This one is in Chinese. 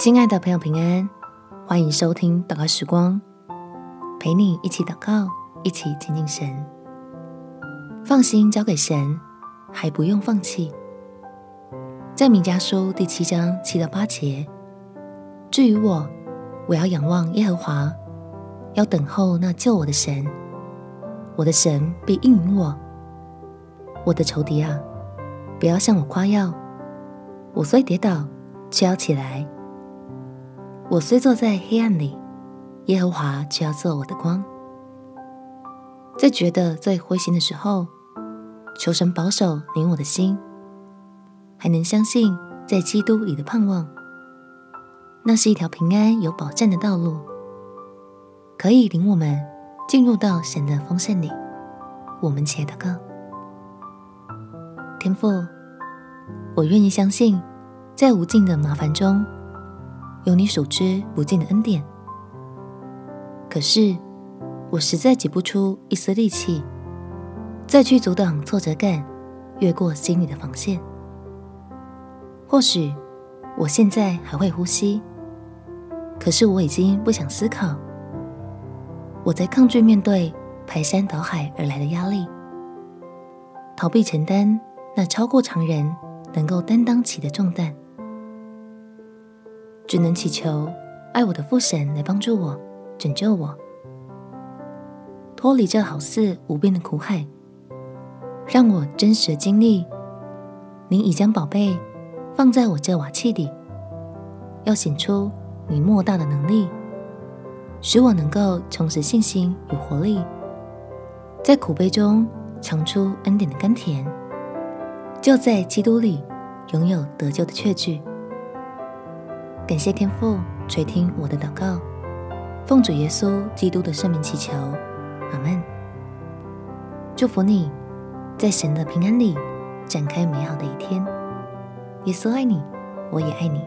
亲爱的朋友，平安，欢迎收听祷告时光，陪你一起祷告，一起亲近神。放心交给神，还不用放弃。在弥迦书第七章七到八节，至于我，我要仰望耶和华，要等候那救我的神。我的神必应允我。我的仇敌啊，不要向我夸耀。我虽跌倒，却要起来；我虽坐在黑暗里，耶和华却要做我的光。在觉得最灰心的时候，求神保守你我的心，还能相信在基督里的盼望。那是一条平安有保障的道路，可以领我们进入到神的丰盛里。我们且祷告。天父，我愿意相信，在无尽的麻烦中，有你数之不尽的恩典。可是，我实在挤不出一丝力气，再去阻挡挫折感，越过心里的防线。或许我现在还会呼吸，可是我已经不想思考。我在抗拒面对排山倒海而来的压力，逃避承担。那超过常人能够担当起的重担，只能祈求爱我的父神来帮助我、拯救我，脱离这好似无边的苦海，让我真实的经历。你已将宝贝放在我这瓦器里，要显出你莫大的能力，使我能够重拾信心与活力，在苦悲中尝出恩典的甘甜。就在基督里拥有得救的确据。感谢天父垂听我的祷告，奉主耶稣基督的圣名祈求，阿门。祝福你，在神的平安里展开美好的一天。耶稣爱你，我也爱你。